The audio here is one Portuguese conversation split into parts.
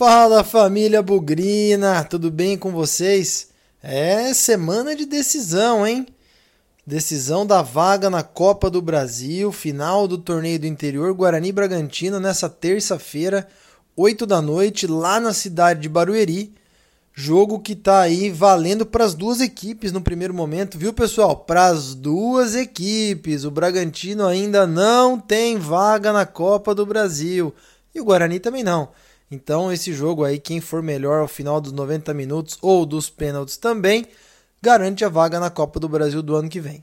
Fala família Bugrina, tudo bem com vocês? É semana de decisão, hein? Decisão da vaga na Copa do Brasil, final do torneio do interior Guarani Bragantino nessa terça-feira, 8 da noite, lá na cidade de Barueri. Jogo que tá aí valendo para as duas equipes no primeiro momento, viu pessoal? Para as duas equipes. O Bragantino ainda não tem vaga na Copa do Brasil e o Guarani também não. Então, esse jogo aí, quem for melhor ao final dos 90 minutos ou dos pênaltis também, garante a vaga na Copa do Brasil do ano que vem.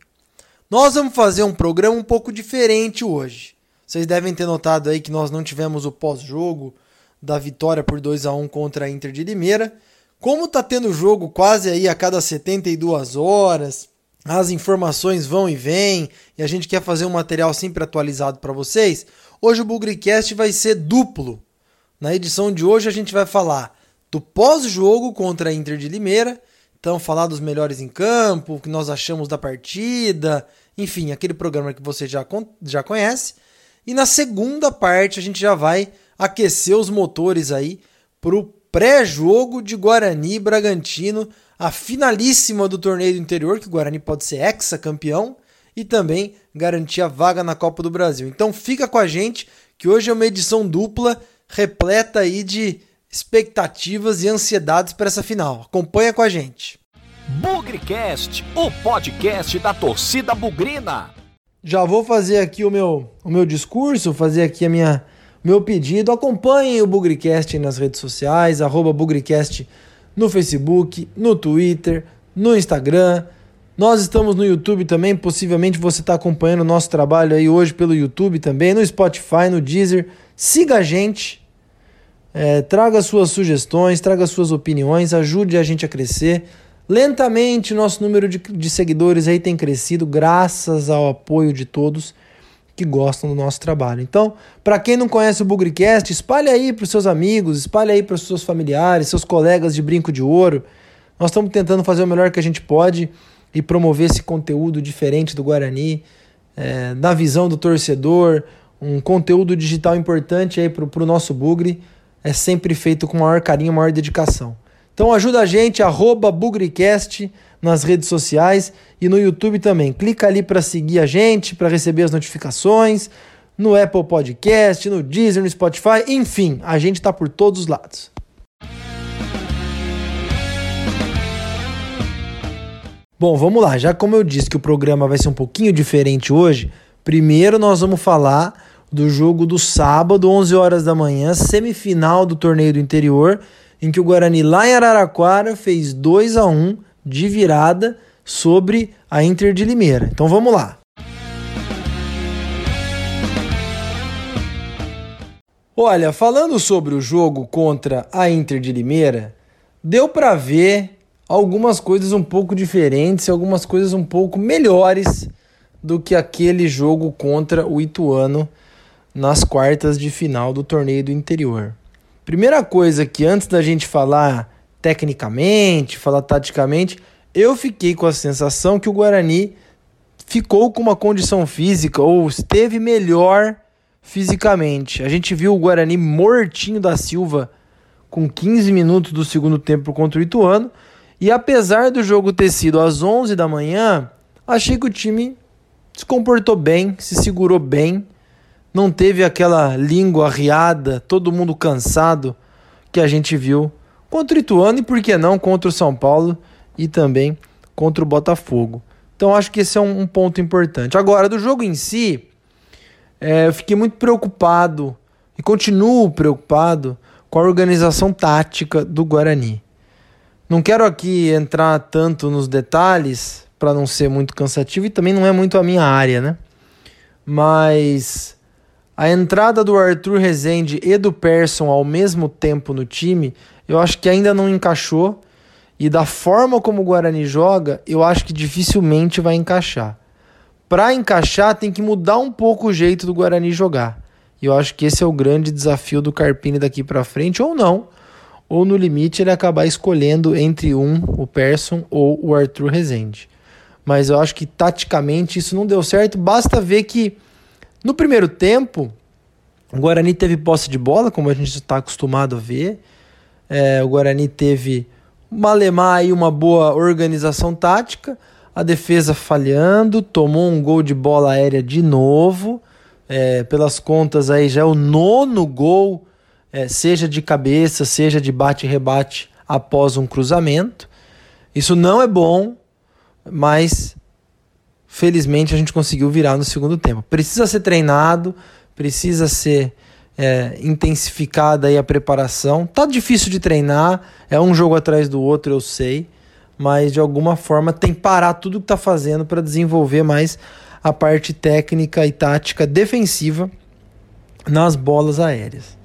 Nós vamos fazer um programa um pouco diferente hoje. Vocês devem ter notado aí que nós não tivemos o pós-jogo da vitória por 2 a 1 contra a Inter de Limeira. Como tá tendo jogo quase aí a cada 72 horas, as informações vão e vêm, e a gente quer fazer um material sempre atualizado para vocês, hoje o Bugricast vai ser duplo. Na edição de hoje a gente vai falar do pós-jogo contra a Inter de Limeira, então falar dos melhores em campo, o que nós achamos da partida, enfim, aquele programa que você já, já conhece. E na segunda parte a gente já vai aquecer os motores aí para o pré-jogo de Guarani Bragantino, a finalíssima do torneio do interior, que o Guarani pode ser ex-campeão e também garantir a vaga na Copa do Brasil. Então fica com a gente que hoje é uma edição dupla repleta aí de expectativas e ansiedades para essa final. Acompanha com a gente. Bugrecast, o podcast da torcida bugrina. Já vou fazer aqui o meu, o meu discurso, fazer aqui a minha meu pedido. Acompanhem o Bugrecast nas redes sociais, arroba Bugrecast no Facebook, no Twitter, no Instagram. Nós estamos no YouTube também, possivelmente você está acompanhando o nosso trabalho aí hoje pelo YouTube também, no Spotify, no Deezer. Siga a gente, é, traga suas sugestões, traga suas opiniões, ajude a gente a crescer. Lentamente, nosso número de, de seguidores aí tem crescido, graças ao apoio de todos que gostam do nosso trabalho. Então, para quem não conhece o Bugricast, espalhe aí para os seus amigos, espalhe aí para os seus familiares, seus colegas de brinco de ouro. Nós estamos tentando fazer o melhor que a gente pode e promover esse conteúdo diferente do Guarani, é, na visão do torcedor, um conteúdo digital importante aí para o nosso Bugre é sempre feito com maior carinho, maior dedicação. Então ajuda a gente, arroba Bugricast nas redes sociais e no YouTube também. Clica ali para seguir a gente, para receber as notificações, no Apple Podcast, no Deezer, no Spotify, enfim, a gente está por todos os lados. Bom, vamos lá. Já como eu disse que o programa vai ser um pouquinho diferente hoje, primeiro nós vamos falar do jogo do sábado, 11 horas da manhã, semifinal do torneio do interior, em que o Guarani lá em Araraquara fez 2 a 1 de virada sobre a Inter de Limeira. Então vamos lá. Olha, falando sobre o jogo contra a Inter de Limeira, deu para ver algumas coisas um pouco diferentes, algumas coisas um pouco melhores do que aquele jogo contra o Ituano nas quartas de final do torneio do interior. Primeira coisa que antes da gente falar tecnicamente, falar taticamente, eu fiquei com a sensação que o Guarani ficou com uma condição física ou esteve melhor fisicamente. A gente viu o Guarani mortinho da Silva com 15 minutos do segundo tempo contra o Ituano. E apesar do jogo ter sido às 11 da manhã, achei que o time se comportou bem, se segurou bem não teve aquela língua arriada, todo mundo cansado que a gente viu contra o Ituano e por que não contra o São Paulo e também contra o Botafogo. Então acho que esse é um, um ponto importante. Agora, do jogo em si, é, eu fiquei muito preocupado e continuo preocupado com a organização tática do Guarani. Não quero aqui entrar tanto nos detalhes para não ser muito cansativo e também não é muito a minha área, né? Mas a entrada do Arthur Rezende e do Persson ao mesmo tempo no time, eu acho que ainda não encaixou. E da forma como o Guarani joga, eu acho que dificilmente vai encaixar. Para encaixar, tem que mudar um pouco o jeito do Guarani jogar. E eu acho que esse é o grande desafio do Carpini daqui para frente, ou não. Ou no limite ele acabar escolhendo entre um, o Persson, ou o Arthur Rezende. Mas eu acho que taticamente isso não deu certo. Basta ver que no primeiro tempo, o Guarani teve posse de bola, como a gente está acostumado a ver. É, o Guarani teve uma alemã e uma boa organização tática, a defesa falhando, tomou um gol de bola aérea de novo. É, pelas contas aí já é o nono gol, é, seja de cabeça, seja de bate-rebate após um cruzamento. Isso não é bom, mas felizmente a gente conseguiu virar no segundo tempo. Precisa ser treinado, precisa ser é, intensificada aí a preparação. Tá difícil de treinar, é um jogo atrás do outro, eu sei, mas de alguma forma tem que parar tudo que tá fazendo para desenvolver mais a parte técnica e tática defensiva nas bolas aéreas.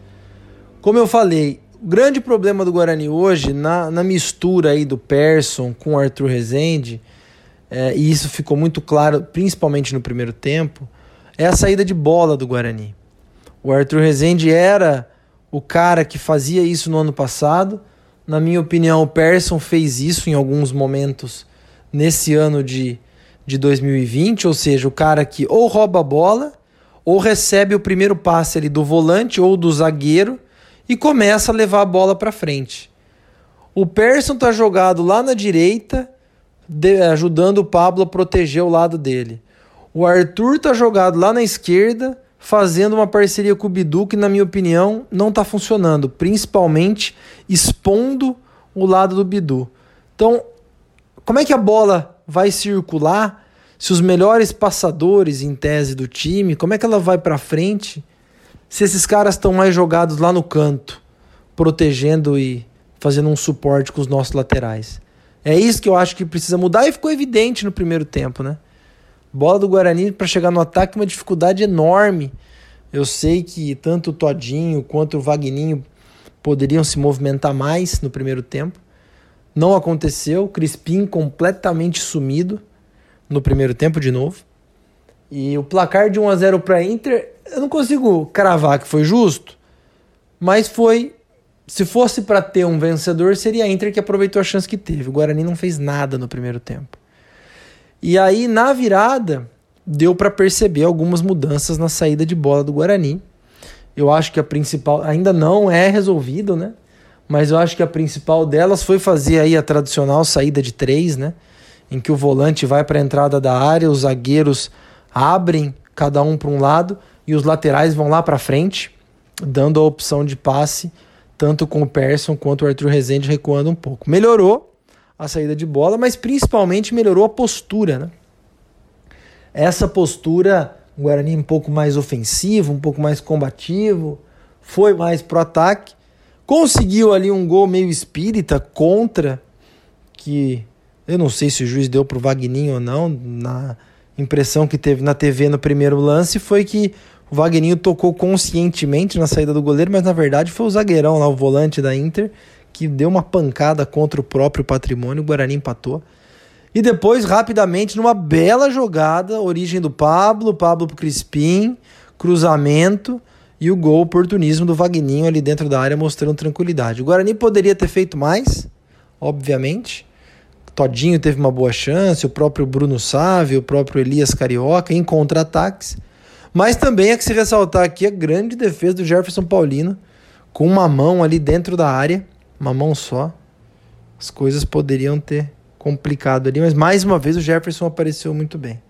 Como eu falei, o grande problema do Guarani hoje, na, na mistura aí do Persson com o Arthur Rezende, é, e isso ficou muito claro, principalmente no primeiro tempo, é a saída de bola do Guarani. O Arthur Rezende era o cara que fazia isso no ano passado. Na minha opinião, o Persson fez isso em alguns momentos nesse ano de, de 2020, ou seja, o cara que ou rouba a bola ou recebe o primeiro passe ali do volante ou do zagueiro e começa a levar a bola para frente. O Persson tá jogado lá na direita, ajudando o Pablo a proteger o lado dele. O Arthur tá jogado lá na esquerda, fazendo uma parceria com o Bidu que, na minha opinião, não está funcionando, principalmente expondo o lado do Bidu. Então, como é que a bola vai circular se os melhores passadores, em tese, do time, como é que ela vai para frente se esses caras estão mais jogados lá no canto, protegendo e fazendo um suporte com os nossos laterais? É isso que eu acho que precisa mudar e ficou evidente no primeiro tempo, né? Bola do Guarani para chegar no ataque uma dificuldade enorme. Eu sei que tanto o Todinho quanto o Vagninho poderiam se movimentar mais no primeiro tempo. Não aconteceu. Crispim completamente sumido no primeiro tempo de novo. E o placar de 1 a 0 para Inter, eu não consigo cravar que foi justo, mas foi se fosse para ter um vencedor, seria a Inter que aproveitou a chance que teve. O Guarani não fez nada no primeiro tempo. E aí, na virada, deu para perceber algumas mudanças na saída de bola do Guarani. Eu acho que a principal ainda não é resolvido, né? Mas eu acho que a principal delas foi fazer aí a tradicional saída de três, né? Em que o volante vai para a entrada da área, os zagueiros abrem cada um para um lado e os laterais vão lá para frente, dando a opção de passe tanto com o Persson quanto o Arthur Rezende recuando um pouco. Melhorou, a saída de bola, mas principalmente melhorou a postura. Né? Essa postura, o Guarani um pouco mais ofensivo, um pouco mais combativo, foi mais pro ataque, conseguiu ali um gol meio espírita contra, que eu não sei se o juiz deu pro Vagninho ou não, na impressão que teve na TV no primeiro lance foi que o Vagninho tocou conscientemente na saída do goleiro, mas na verdade foi o zagueirão lá, o volante da Inter, que deu uma pancada contra o próprio patrimônio, o Guarani empatou. E depois, rapidamente, numa bela jogada, origem do Pablo, Pablo pro Crispim, cruzamento e o gol oportunismo do Vagninho ali dentro da área mostrando tranquilidade. O Guarani poderia ter feito mais, obviamente. Todinho teve uma boa chance, o próprio Bruno Sávio, o próprio Elias Carioca em contra-ataques. Mas também é que se ressaltar aqui a grande defesa do Jefferson Paulino, com uma mão ali dentro da área uma mão só, as coisas poderiam ter complicado ali, mas mais uma vez o Jefferson apareceu muito bem.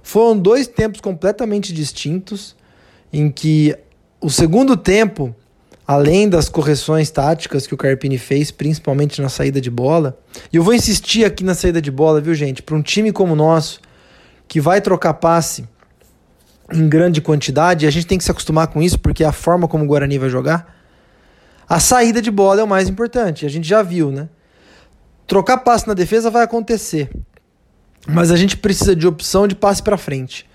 Foram dois tempos completamente distintos, em que o segundo tempo, além das correções táticas que o Carpini fez, principalmente na saída de bola, e eu vou insistir aqui na saída de bola, viu, gente? Para um time como o nosso, que vai trocar passe em grande quantidade, a gente tem que se acostumar com isso, porque é a forma como o Guarani vai jogar. A saída de bola é o mais importante, a gente já viu, né? Trocar passe na defesa vai acontecer, mas a gente precisa de opção de passe para frente.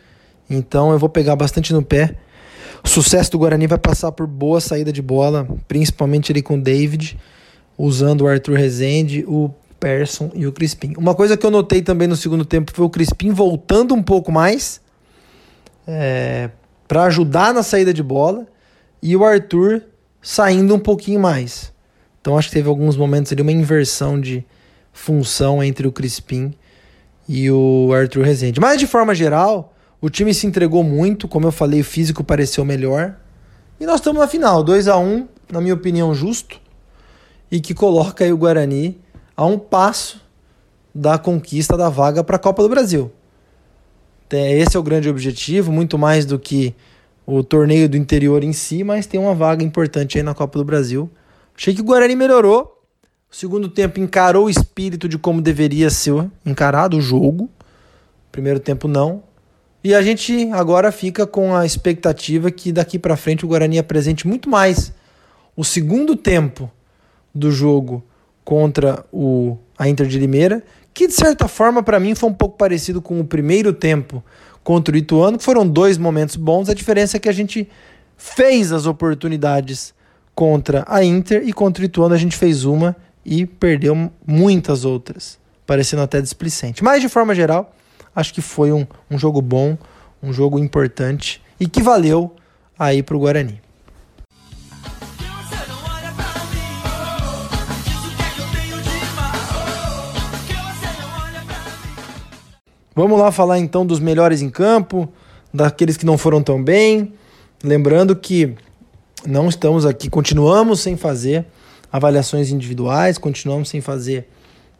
Então eu vou pegar bastante no pé. O sucesso do Guarani vai passar por boa saída de bola, principalmente ali com o David, usando o Arthur Rezende, o Persson e o Crispim. Uma coisa que eu notei também no segundo tempo foi o Crispim voltando um pouco mais é, para ajudar na saída de bola e o Arthur saindo um pouquinho mais. Então acho que teve alguns momentos ali uma inversão de função entre o Crispim e o Arthur Rezende. Mas de forma geral, o time se entregou muito, como eu falei, o físico pareceu melhor. E nós estamos na final, 2 a 1 na minha opinião, justo. e que coloca o Guarani a um passo da conquista da vaga para a Copa do Brasil. Esse é o grande objetivo, muito mais do que o torneio do interior em si, mas tem uma vaga importante aí na Copa do Brasil. Achei que o Guarani melhorou. O segundo tempo encarou o espírito de como deveria ser encarado o jogo. Primeiro tempo não. E a gente agora fica com a expectativa que daqui para frente o Guarani apresente muito mais o segundo tempo do jogo contra o a Inter de Limeira, que de certa forma para mim foi um pouco parecido com o primeiro tempo contra o Ituano, que foram dois momentos bons. A diferença é que a gente fez as oportunidades contra a Inter e contra o Ituano a gente fez uma e perdeu muitas outras, parecendo até displicente. Mas de forma geral, acho que foi um, um jogo bom, um jogo importante e que valeu aí para o Guarani. Vamos lá falar então dos melhores em campo, daqueles que não foram tão bem. Lembrando que não estamos aqui, continuamos sem fazer avaliações individuais, continuamos sem fazer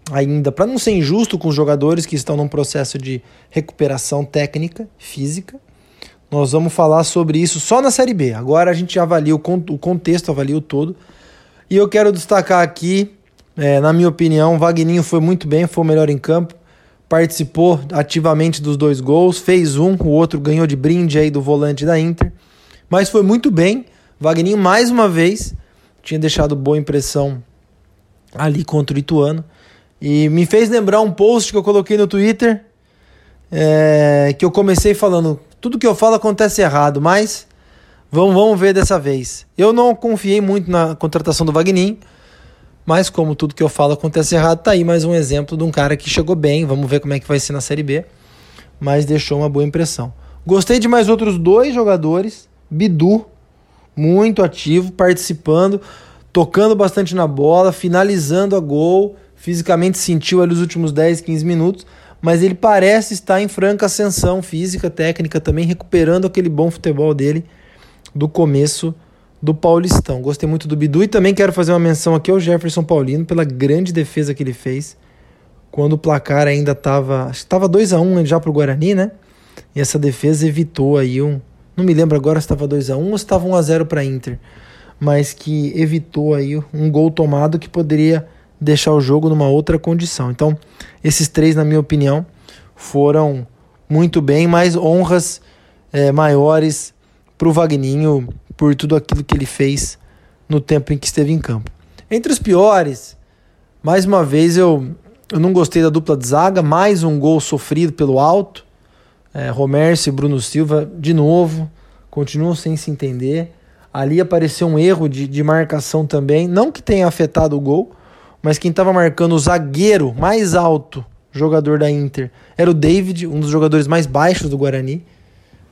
ainda, para não ser injusto com os jogadores que estão num processo de recuperação técnica, física. Nós vamos falar sobre isso só na Série B. Agora a gente avalia o, contexto, avalia o todo. E eu quero destacar aqui, é, na minha opinião, Vagninho foi muito bem, foi o melhor em campo participou ativamente dos dois gols, fez um, o outro ganhou de brinde aí do volante da Inter, mas foi muito bem. Wagninho mais uma vez tinha deixado boa impressão ali contra o Ituano e me fez lembrar um post que eu coloquei no Twitter é, que eu comecei falando tudo que eu falo acontece errado, mas vamos, vamos ver dessa vez. Eu não confiei muito na contratação do Wagninho mas como tudo que eu falo acontece errado, tá aí mais um exemplo de um cara que chegou bem. Vamos ver como é que vai ser na Série B. Mas deixou uma boa impressão. Gostei de mais outros dois jogadores. Bidu, muito ativo, participando, tocando bastante na bola, finalizando a gol. Fisicamente sentiu ali os últimos 10, 15 minutos. Mas ele parece estar em franca ascensão física, técnica também, recuperando aquele bom futebol dele do começo do Paulistão. Gostei muito do Bidu e também quero fazer uma menção aqui ao Jefferson Paulino pela grande defesa que ele fez quando o placar ainda estava, estava 2 a 1 um já para o Guarani, né? E essa defesa evitou aí um, não me lembro agora se estava 2 a 1 um ou se estava 1 um a 0 para Inter, mas que evitou aí um gol tomado que poderia deixar o jogo numa outra condição. Então, esses três, na minha opinião, foram muito bem, mais honras é, maiores para o Vagninho por tudo aquilo que ele fez no tempo em que esteve em campo. Entre os piores, mais uma vez eu, eu não gostei da dupla de zaga, mais um gol sofrido pelo alto. É, Romércio e Bruno Silva, de novo, continuam sem se entender. Ali apareceu um erro de, de marcação também, não que tenha afetado o gol, mas quem estava marcando o zagueiro mais alto, jogador da Inter, era o David, um dos jogadores mais baixos do Guarani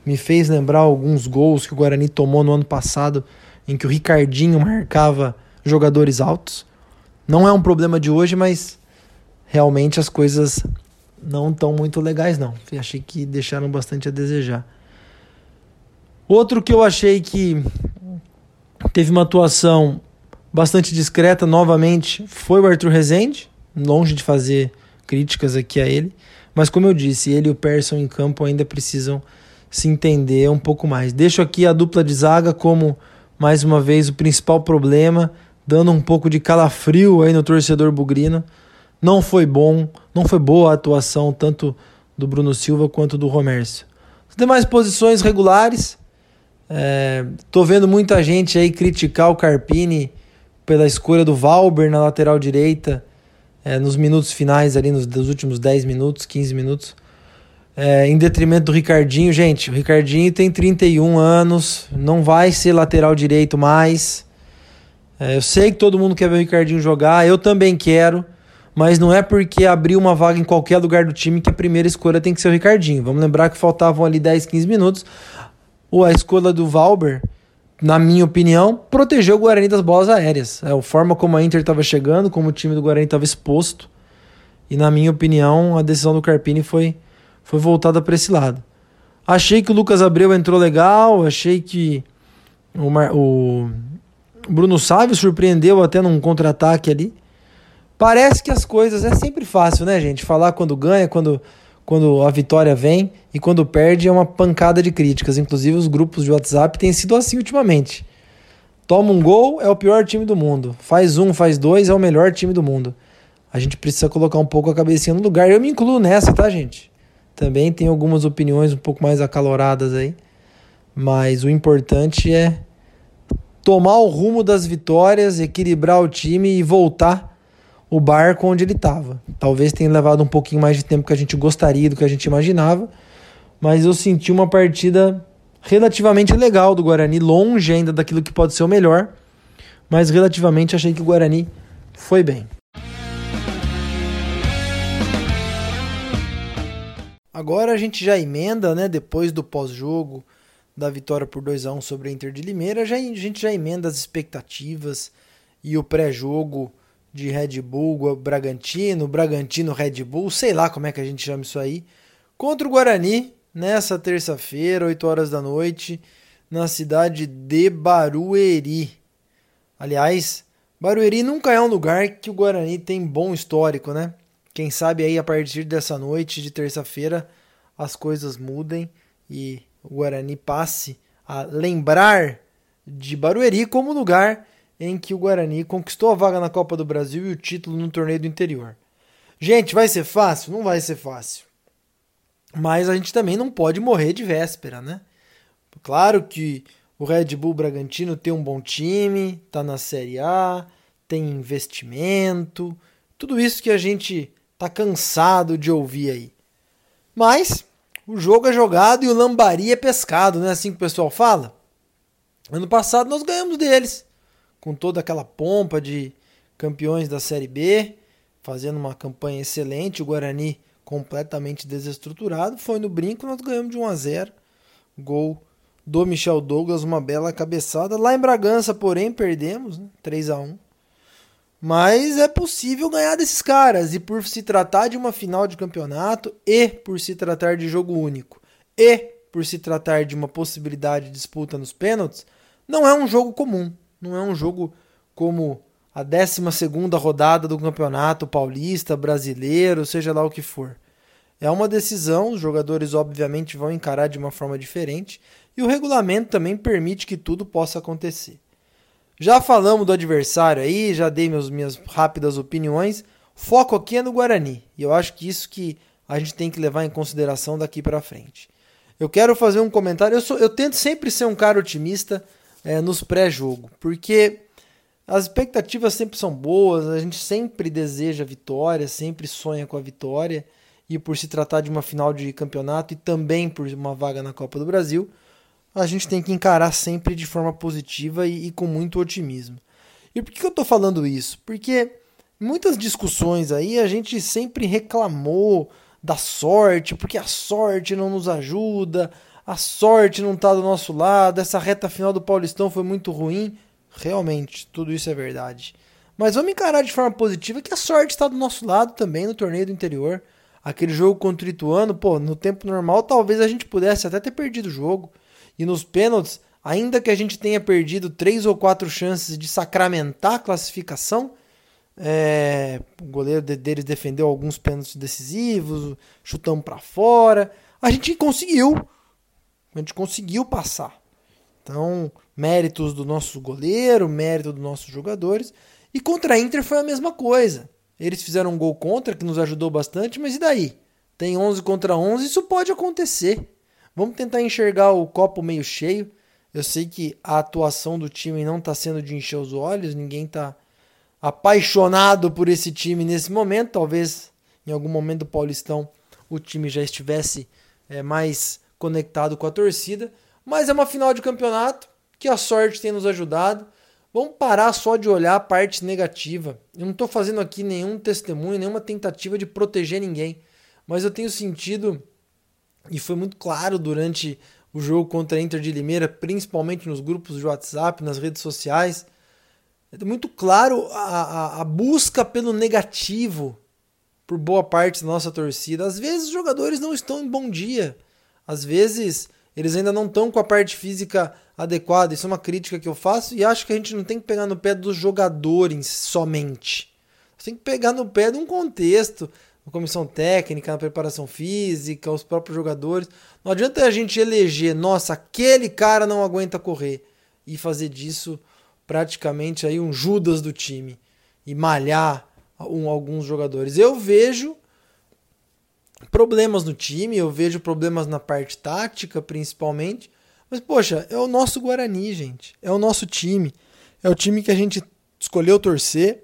me fez lembrar alguns gols que o Guarani tomou no ano passado, em que o Ricardinho marcava jogadores altos. Não é um problema de hoje, mas realmente as coisas não estão muito legais, não. Achei que deixaram bastante a desejar. Outro que eu achei que teve uma atuação bastante discreta novamente foi o Arthur Rezende, longe de fazer críticas aqui a ele, mas como eu disse, ele e o Persson em campo ainda precisam se entender um pouco mais. Deixo aqui a dupla de zaga como, mais uma vez, o principal problema, dando um pouco de calafrio aí no torcedor bugrino. Não foi bom, não foi boa a atuação tanto do Bruno Silva quanto do Romércio. As demais posições regulares, é, tô vendo muita gente aí criticar o Carpini pela escolha do Valber na lateral direita é, nos minutos finais ali, nos, nos últimos 10 minutos, 15 minutos é, em detrimento do Ricardinho. Gente, o Ricardinho tem 31 anos, não vai ser lateral direito mais. É, eu sei que todo mundo quer ver o Ricardinho jogar, eu também quero, mas não é porque abriu uma vaga em qualquer lugar do time que a primeira escolha tem que ser o Ricardinho. Vamos lembrar que faltavam ali 10, 15 minutos. Ou a escolha do Valber, na minha opinião, protegeu o Guarani das bolas aéreas. É a forma como a Inter estava chegando, como o time do Guarani estava exposto. E na minha opinião, a decisão do Carpini foi foi voltada para esse lado. Achei que o Lucas Abreu entrou legal, achei que o, Mar, o, Bruno Sávio surpreendeu até num contra-ataque ali. Parece que as coisas é sempre fácil, né, gente? Falar quando ganha, quando, quando a vitória vem e quando perde é uma pancada de críticas. Inclusive os grupos de WhatsApp têm sido assim ultimamente. Toma um gol, é o pior time do mundo. Faz um, faz dois, é o melhor time do mundo. A gente precisa colocar um pouco a cabecinha no lugar. Eu me incluo nessa, tá, gente? Também tem algumas opiniões um pouco mais acaloradas aí. Mas o importante é tomar o rumo das vitórias, equilibrar o time e voltar o barco onde ele estava. Talvez tenha levado um pouquinho mais de tempo que a gente gostaria do que a gente imaginava, mas eu senti uma partida relativamente legal do Guarani, longe ainda daquilo que pode ser o melhor, mas relativamente achei que o Guarani foi bem. Agora a gente já emenda, né, depois do pós-jogo da vitória por 2 a 1 sobre a Inter de Limeira, já, a gente já emenda as expectativas e o pré-jogo de Red Bull, Bragantino, Bragantino Red Bull, sei lá como é que a gente chama isso aí, contra o Guarani nessa terça-feira, 8 horas da noite, na cidade de Barueri. Aliás, Barueri nunca é um lugar que o Guarani tem bom histórico, né? Quem sabe aí a partir dessa noite de terça-feira as coisas mudem e o Guarani passe a lembrar de Barueri como lugar em que o Guarani conquistou a vaga na Copa do Brasil e o título no torneio do interior. Gente, vai ser fácil? Não vai ser fácil. Mas a gente também não pode morrer de véspera, né? Claro que o Red Bull Bragantino tem um bom time, tá na Série A, tem investimento, tudo isso que a gente tá cansado de ouvir aí. Mas o jogo é jogado e o lambari é pescado, não é assim que o pessoal fala? Ano passado nós ganhamos deles com toda aquela pompa de campeões da Série B, fazendo uma campanha excelente, o Guarani completamente desestruturado, foi no brinco, nós ganhamos de 1 a 0. Gol do Michel Douglas, uma bela cabeçada. Lá em Bragança, porém, perdemos, né? 3 a 1. Mas é possível ganhar desses caras e por se tratar de uma final de campeonato e por se tratar de jogo único e por se tratar de uma possibilidade de disputa nos pênaltis, não é um jogo comum. Não é um jogo como a 12 rodada do Campeonato Paulista, Brasileiro, seja lá o que for. É uma decisão, os jogadores obviamente vão encarar de uma forma diferente e o regulamento também permite que tudo possa acontecer. Já falamos do adversário aí, já dei meus, minhas rápidas opiniões. Foco aqui é no Guarani e eu acho que isso que a gente tem que levar em consideração daqui para frente. Eu quero fazer um comentário. Eu, sou, eu tento sempre ser um cara otimista, é, nos pré-jogo, porque as expectativas sempre são boas, a gente sempre deseja vitória, sempre sonha com a vitória, e por se tratar de uma final de campeonato e também por uma vaga na Copa do Brasil, a gente tem que encarar sempre de forma positiva e, e com muito otimismo. E por que eu estou falando isso? Porque muitas discussões aí a gente sempre reclamou da sorte, porque a sorte não nos ajuda, a sorte não está do nosso lado, essa reta final do Paulistão foi muito ruim. Realmente, tudo isso é verdade. Mas vamos encarar de forma positiva que a sorte está do nosso lado também no torneio do interior. Aquele jogo contra o Ituano, pô, no tempo normal talvez a gente pudesse até ter perdido o jogo. E nos pênaltis, ainda que a gente tenha perdido três ou quatro chances de sacramentar a classificação, é, o goleiro deles defendeu alguns pênaltis decisivos, chutamos para fora. A gente conseguiu a gente conseguiu passar. Então, méritos do nosso goleiro, mérito dos nossos jogadores. E contra a Inter foi a mesma coisa. Eles fizeram um gol contra, que nos ajudou bastante, mas e daí? Tem 11 contra 11, isso pode acontecer. Vamos tentar enxergar o copo meio cheio. Eu sei que a atuação do time não está sendo de encher os olhos, ninguém está apaixonado por esse time nesse momento. Talvez em algum momento do Paulistão o time já estivesse é, mais conectado com a torcida, mas é uma final de campeonato que a sorte tem nos ajudado. Vamos parar só de olhar a parte negativa. Eu não estou fazendo aqui nenhum testemunho, nenhuma tentativa de proteger ninguém, mas eu tenho sentido, e foi muito claro durante o jogo contra a Inter de Limeira, principalmente nos grupos de WhatsApp, nas redes sociais, é muito claro a, a, a busca pelo negativo por boa parte da nossa torcida. Às vezes os jogadores não estão em bom dia. Às vezes Eles ainda não estão com a parte física adequada. Isso é uma crítica que eu faço e acho que a gente não tem que pegar no pé dos jogadores somente. Tem que pegar no pé de um contexto, a comissão técnica, na preparação física, os próprios jogadores. Não adianta a gente eleger, nossa, aquele cara não aguenta correr e fazer disso praticamente aí um Judas do time e malhar um, alguns jogadores. Eu vejo problemas no time, eu vejo problemas na parte tática, principalmente. Mas, poxa, é o nosso Guarani, gente. É o nosso time. É o time que a gente escolheu torcer,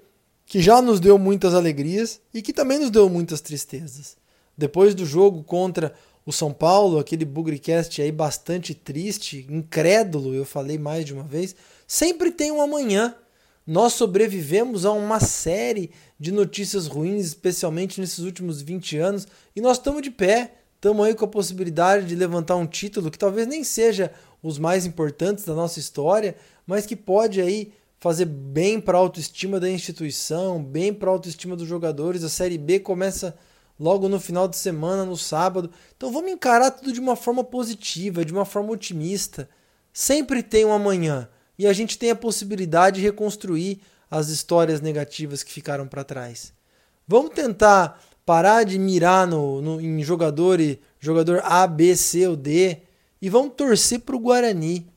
que já nos deu muitas alegrias e que também nos deu muitas tristezas. Depois do jogo contra o São Paulo, aquele Bugrecast aí bastante triste, incrédulo, eu falei mais de uma vez, sempre tem um amanhã. Nós sobrevivemos a uma série de notícias ruins, especialmente nesses últimos 20 anos, e nós estamos de pé. Estamos aí com a possibilidade de levantar um título que talvez nem seja os mais importantes da nossa história, mas que pode aí fazer bem para a autoestima da instituição, bem para a autoestima dos jogadores. A Série B começa logo no final de semana, no sábado. Então vamos encarar tudo de uma forma positiva, de uma forma otimista. Sempre tem um amanhã e a gente tem a possibilidade de reconstruir as histórias negativas que ficaram para trás. Vamos tentar parar de mirar no, no, em jogador, jogador A, B, C ou D e vamos torcer para o Guarani.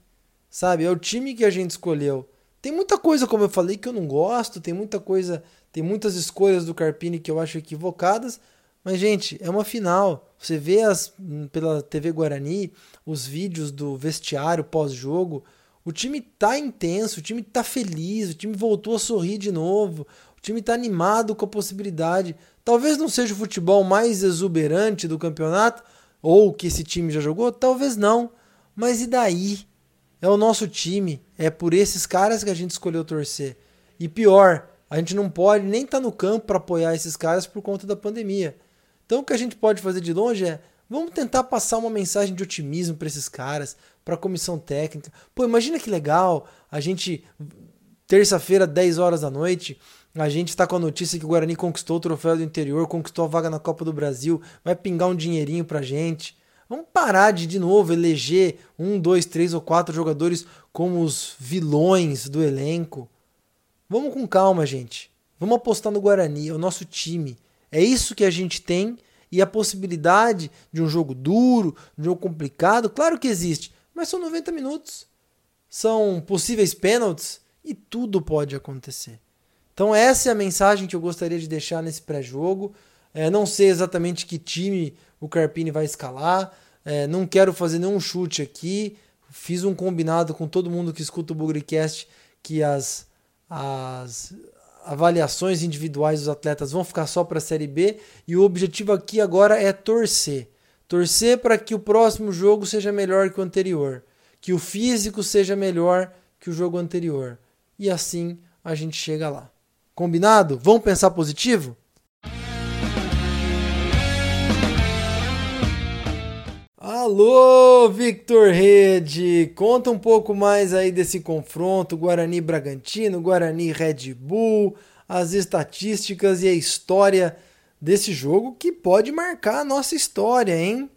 Sabe? É o time que a gente escolheu. Tem muita coisa, como eu falei, que eu não gosto, tem muita coisa, tem muitas escolhas do Carpini que eu acho equivocadas, mas, gente, é uma final. Você vê as, pela TV Guarani os vídeos do vestiário pós-jogo. O time tá intenso, o time tá feliz, o time voltou a sorrir de novo, o time tá animado com a possibilidade. Talvez não seja o futebol mais exuberante do campeonato, ou que esse time já jogou, talvez não. Mas e daí? É o nosso time, é por esses caras que a gente escolheu torcer. E pior, a gente não pode nem estar tá no campo para apoiar esses caras por conta da pandemia. Então o que a gente pode fazer de longe é Vamos tentar passar uma mensagem de otimismo para esses caras, para a comissão técnica. Pô, imagina que legal a gente, terça-feira, 10 horas da noite, a gente está com a notícia que o Guarani conquistou o troféu do interior, conquistou a vaga na Copa do Brasil, vai pingar um dinheirinho pra gente. Vamos parar de, de novo, eleger um, dois, três ou quatro jogadores como os vilões do elenco. Vamos com calma, gente. Vamos apostar no Guarani, é o nosso time. É isso que a gente tem e a possibilidade de um jogo duro, um jogo complicado, claro que existe, mas são 90 minutos. São possíveis pênaltis e tudo pode acontecer. Então essa é a mensagem que eu gostaria de deixar nesse pré-jogo. É, não sei exatamente que time o Carpini vai escalar. É, não quero fazer nenhum chute aqui. Fiz um combinado com todo mundo que escuta o Bugrecast que as, as avaliações individuais dos atletas vão ficar só para a Série B e o objetivo aqui agora é torcer. Torcer para que o próximo jogo seja melhor que o anterior, que o físico seja melhor que o jogo anterior. E assim a gente chega lá. Combinado? Vamos pensar positivo? Alô, Victor Rede! Conta um pouco mais aí desse confronto Guarani Bragantino, Guarani Red Bull, as estatísticas e a história desse jogo que pode marcar a nossa história, hein?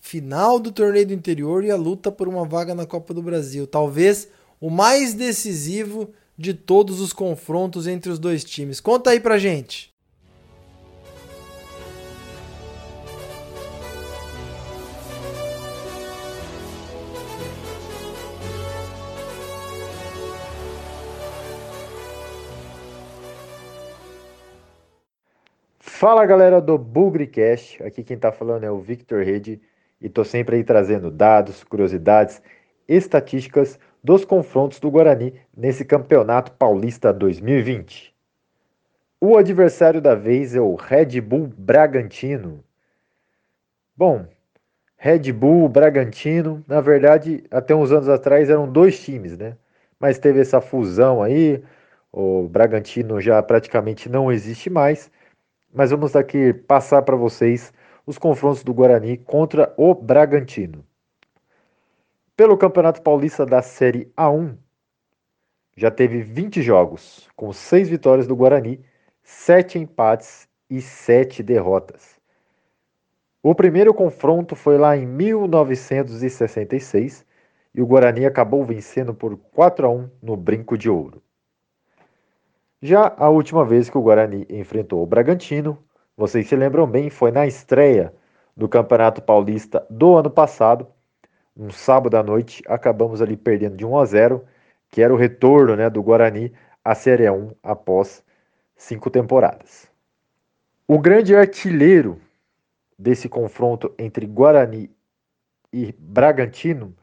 Final do torneio do interior e a luta por uma vaga na Copa do Brasil. Talvez o mais decisivo de todos os confrontos entre os dois times. Conta aí pra gente. Fala galera do Bugrecast, aqui quem tá falando é o Victor Rede e tô sempre aí trazendo dados, curiosidades, estatísticas dos confrontos do Guarani nesse Campeonato Paulista 2020. O adversário da vez é o Red Bull Bragantino. Bom, Red Bull Bragantino, na verdade, até uns anos atrás eram dois times, né? Mas teve essa fusão aí, o Bragantino já praticamente não existe mais mas vamos aqui passar para vocês os confrontos do Guarani contra o Bragantino. Pelo Campeonato Paulista da Série A1, já teve 20 jogos, com 6 vitórias do Guarani, 7 empates e 7 derrotas. O primeiro confronto foi lá em 1966 e o Guarani acabou vencendo por 4 a 1 no Brinco de Ouro. Já a última vez que o Guarani enfrentou o Bragantino, vocês se lembram bem, foi na estreia do Campeonato Paulista do ano passado, um sábado à noite, acabamos ali perdendo de 1 a 0, que era o retorno né, do Guarani à Série 1 após cinco temporadas. O grande artilheiro desse confronto entre Guarani e Bragantino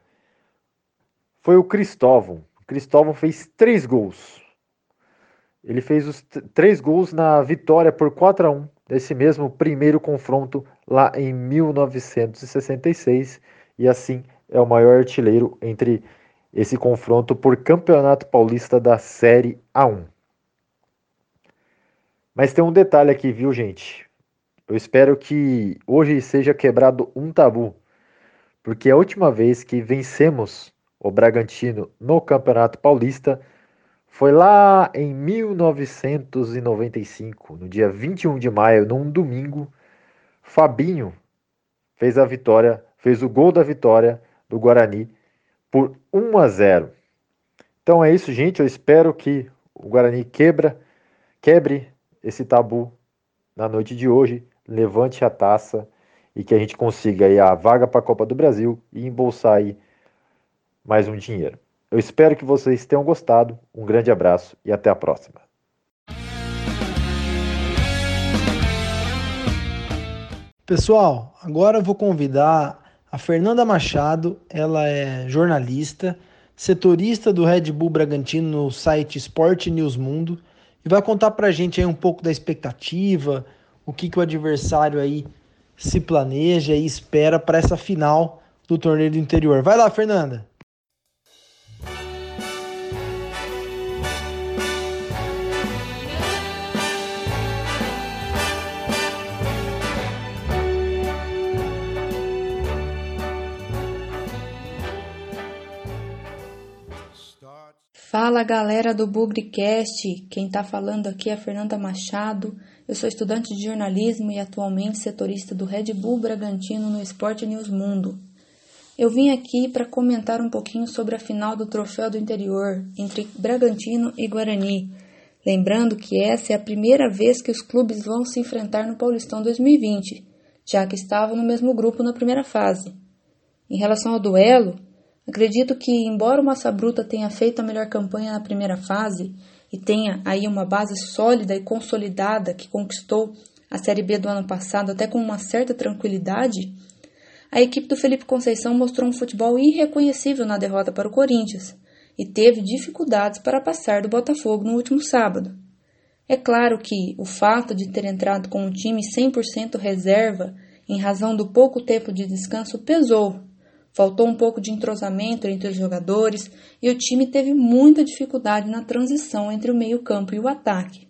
foi o Cristóvão. Cristóvão fez três gols. Ele fez os três gols na vitória por 4 a 1 desse mesmo primeiro confronto lá em 1966 e assim é o maior artilheiro entre esse confronto por Campeonato Paulista da Série A1. Mas tem um detalhe aqui, viu, gente? Eu espero que hoje seja quebrado um tabu, porque a última vez que vencemos o Bragantino no Campeonato Paulista foi lá em 1995, no dia 21 de maio, num domingo. Fabinho fez a vitória, fez o gol da vitória do Guarani por 1 a 0. Então é isso, gente. Eu espero que o Guarani quebra, quebre esse tabu na noite de hoje levante a taça e que a gente consiga aí a vaga para a Copa do Brasil e embolsar aí mais um dinheiro. Eu espero que vocês tenham gostado. Um grande abraço e até a próxima. Pessoal, agora eu vou convidar a Fernanda Machado, ela é jornalista, setorista do Red Bull Bragantino no site Sport News Mundo e vai contar pra gente aí um pouco da expectativa, o que, que o adversário aí se planeja e espera para essa final do torneio do interior. Vai lá, Fernanda. Fala galera do Bugricast, quem tá falando aqui é Fernanda Machado. Eu sou estudante de jornalismo e atualmente setorista do Red Bull Bragantino no Esporte News Mundo. Eu vim aqui para comentar um pouquinho sobre a final do Troféu do Interior entre Bragantino e Guarani. Lembrando que essa é a primeira vez que os clubes vão se enfrentar no Paulistão 2020, já que estavam no mesmo grupo na primeira fase. Em relação ao duelo, Acredito que, embora o Massa Bruta tenha feito a melhor campanha na primeira fase e tenha aí uma base sólida e consolidada que conquistou a Série B do ano passado até com uma certa tranquilidade, a equipe do Felipe Conceição mostrou um futebol irreconhecível na derrota para o Corinthians e teve dificuldades para passar do Botafogo no último sábado. É claro que o fato de ter entrado com um time 100% reserva em razão do pouco tempo de descanso pesou Faltou um pouco de entrosamento entre os jogadores e o time teve muita dificuldade na transição entre o meio-campo e o ataque.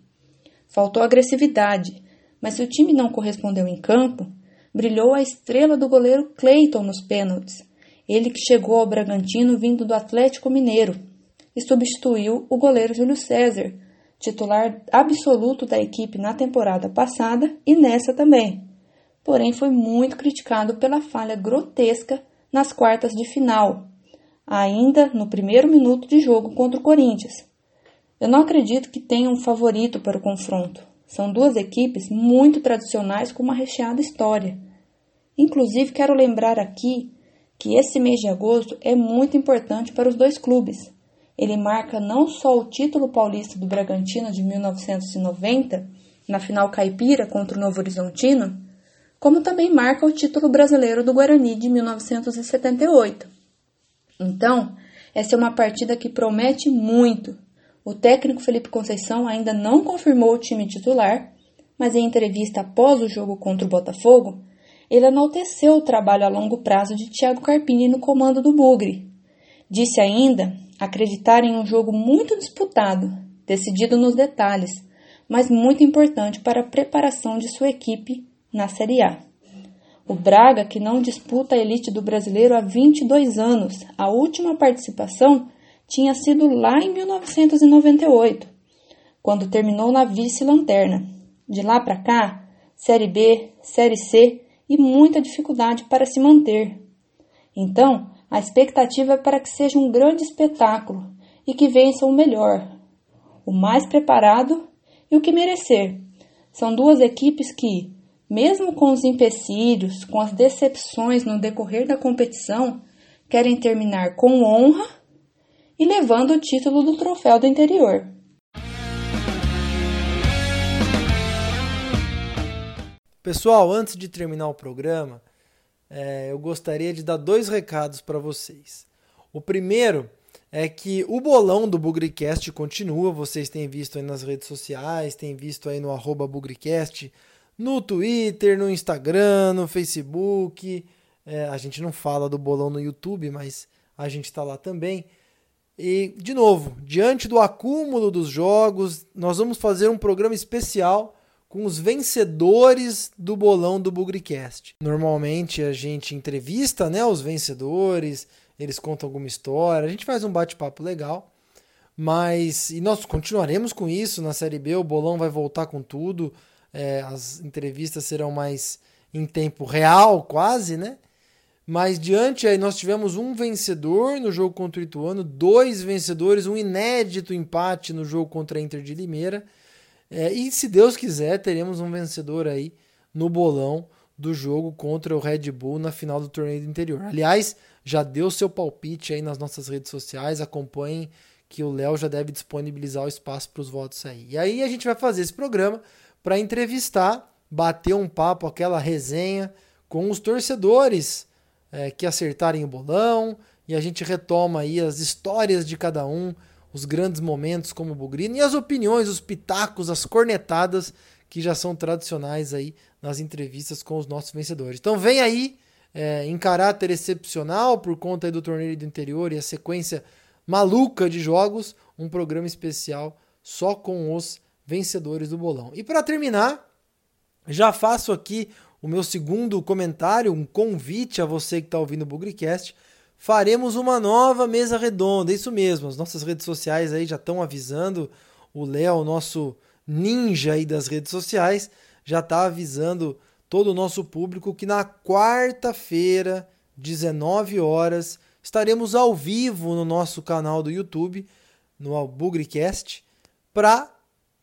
Faltou agressividade, mas se o time não correspondeu em campo, brilhou a estrela do goleiro Clayton nos pênaltis, ele que chegou ao Bragantino vindo do Atlético Mineiro e substituiu o goleiro Júlio César, titular absoluto da equipe na temporada passada e nessa também. Porém, foi muito criticado pela falha grotesca nas quartas de final, ainda no primeiro minuto de jogo contra o Corinthians. Eu não acredito que tenha um favorito para o confronto. São duas equipes muito tradicionais com uma recheada história. Inclusive, quero lembrar aqui que esse mês de agosto é muito importante para os dois clubes. Ele marca não só o título paulista do Bragantino de 1990, na final caipira contra o Novo Horizontino, como também marca o título brasileiro do Guarani de 1978. Então, essa é uma partida que promete muito. O técnico Felipe Conceição ainda não confirmou o time titular, mas em entrevista após o jogo contra o Botafogo, ele enalteceu o trabalho a longo prazo de Thiago Carpini no comando do Bugre. Disse ainda acreditar em um jogo muito disputado, decidido nos detalhes, mas muito importante para a preparação de sua equipe na Série A. O Braga, que não disputa a elite do brasileiro há 22 anos, a última participação tinha sido lá em 1998, quando terminou na vice-lanterna. De lá para cá, Série B, Série C e muita dificuldade para se manter. Então, a expectativa é para que seja um grande espetáculo e que vença o melhor, o mais preparado e o que merecer. São duas equipes que, mesmo com os empecilhos, com as decepções no decorrer da competição, querem terminar com honra e levando o título do troféu do interior. Pessoal, antes de terminar o programa, é, eu gostaria de dar dois recados para vocês. O primeiro é que o bolão do Bugricast continua, vocês têm visto aí nas redes sociais, têm visto aí no arroba no Twitter, no Instagram, no Facebook. É, a gente não fala do bolão no YouTube, mas a gente está lá também. E, de novo, diante do acúmulo dos jogos, nós vamos fazer um programa especial com os vencedores do bolão do Bugricast. Normalmente a gente entrevista né, os vencedores, eles contam alguma história, a gente faz um bate-papo legal. Mas, e nós continuaremos com isso na Série B, o bolão vai voltar com tudo, é, as entrevistas serão mais em tempo real, quase, né? Mas diante aí nós tivemos um vencedor no jogo contra o Ituano, dois vencedores, um inédito empate no jogo contra a Inter de Limeira é, e se Deus quiser, teremos um vencedor aí no bolão do jogo contra o Red Bull na final do torneio do interior. Aliás, já deu seu palpite aí nas nossas redes sociais, acompanhem que o Léo já deve disponibilizar o espaço para os votos aí. E aí a gente vai fazer esse programa para entrevistar, bater um papo, aquela resenha com os torcedores é, que acertarem o bolão e a gente retoma aí as histórias de cada um, os grandes momentos como o Bugrino e as opiniões, os pitacos, as cornetadas que já são tradicionais aí nas entrevistas com os nossos vencedores. Então vem aí é, em caráter excepcional por conta do torneio do interior e a sequência maluca de jogos, um programa especial só com os vencedores do bolão. E para terminar, já faço aqui o meu segundo comentário, um convite a você que está ouvindo o Bugricast faremos uma nova mesa redonda. Isso mesmo, as nossas redes sociais aí já estão avisando. O Léo, nosso ninja aí das redes sociais, já está avisando todo o nosso público que na quarta-feira, 19 horas, estaremos ao vivo no nosso canal do YouTube, no Albugricast, para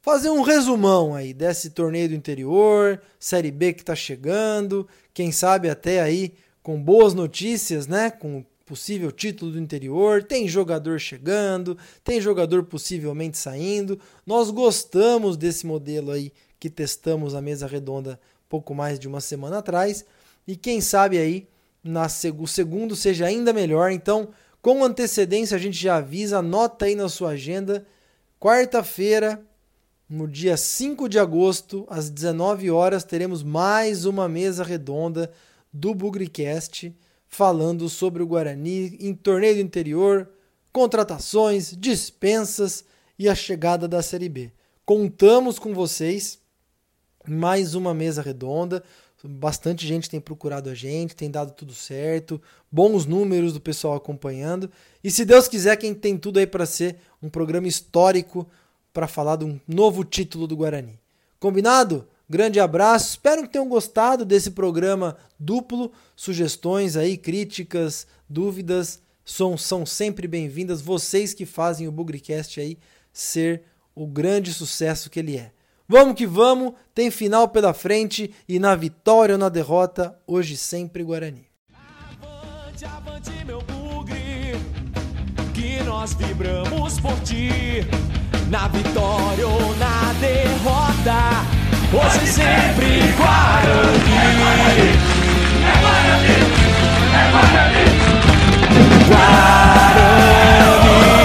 fazer um resumão aí desse torneio do interior, Série B que está chegando, quem sabe até aí com boas notícias, né? Com possível título do interior, tem jogador chegando, tem jogador possivelmente saindo. Nós gostamos desse modelo aí que testamos a mesa redonda pouco mais de uma semana atrás e quem sabe aí na o segundo seja ainda melhor. Então, com antecedência a gente já avisa, anota aí na sua agenda, quarta-feira, no dia 5 de agosto, às 19 horas, teremos mais uma mesa redonda do Bugricast falando sobre o Guarani em torneio do interior, contratações, dispensas e a chegada da Série B. Contamos com vocês, mais uma mesa redonda. Bastante gente tem procurado a gente, tem dado tudo certo, bons números do pessoal acompanhando. E se Deus quiser, quem tem tudo aí para ser um programa histórico para falar de um novo título do Guarani. Combinado? Grande abraço, espero que tenham gostado desse programa duplo. Sugestões aí, críticas, dúvidas são, são sempre bem-vindas. Vocês que fazem o Bugricast aí ser o grande sucesso que ele é. Vamos que vamos, tem final pela frente e na vitória ou na derrota, hoje sempre Guarani. Avante, avante, meu bugre, que nós vibramos por ti, na vitória ou na derrota. Você sempre Guarani. É Guarani, é Guarani, é Guarani. Guarani.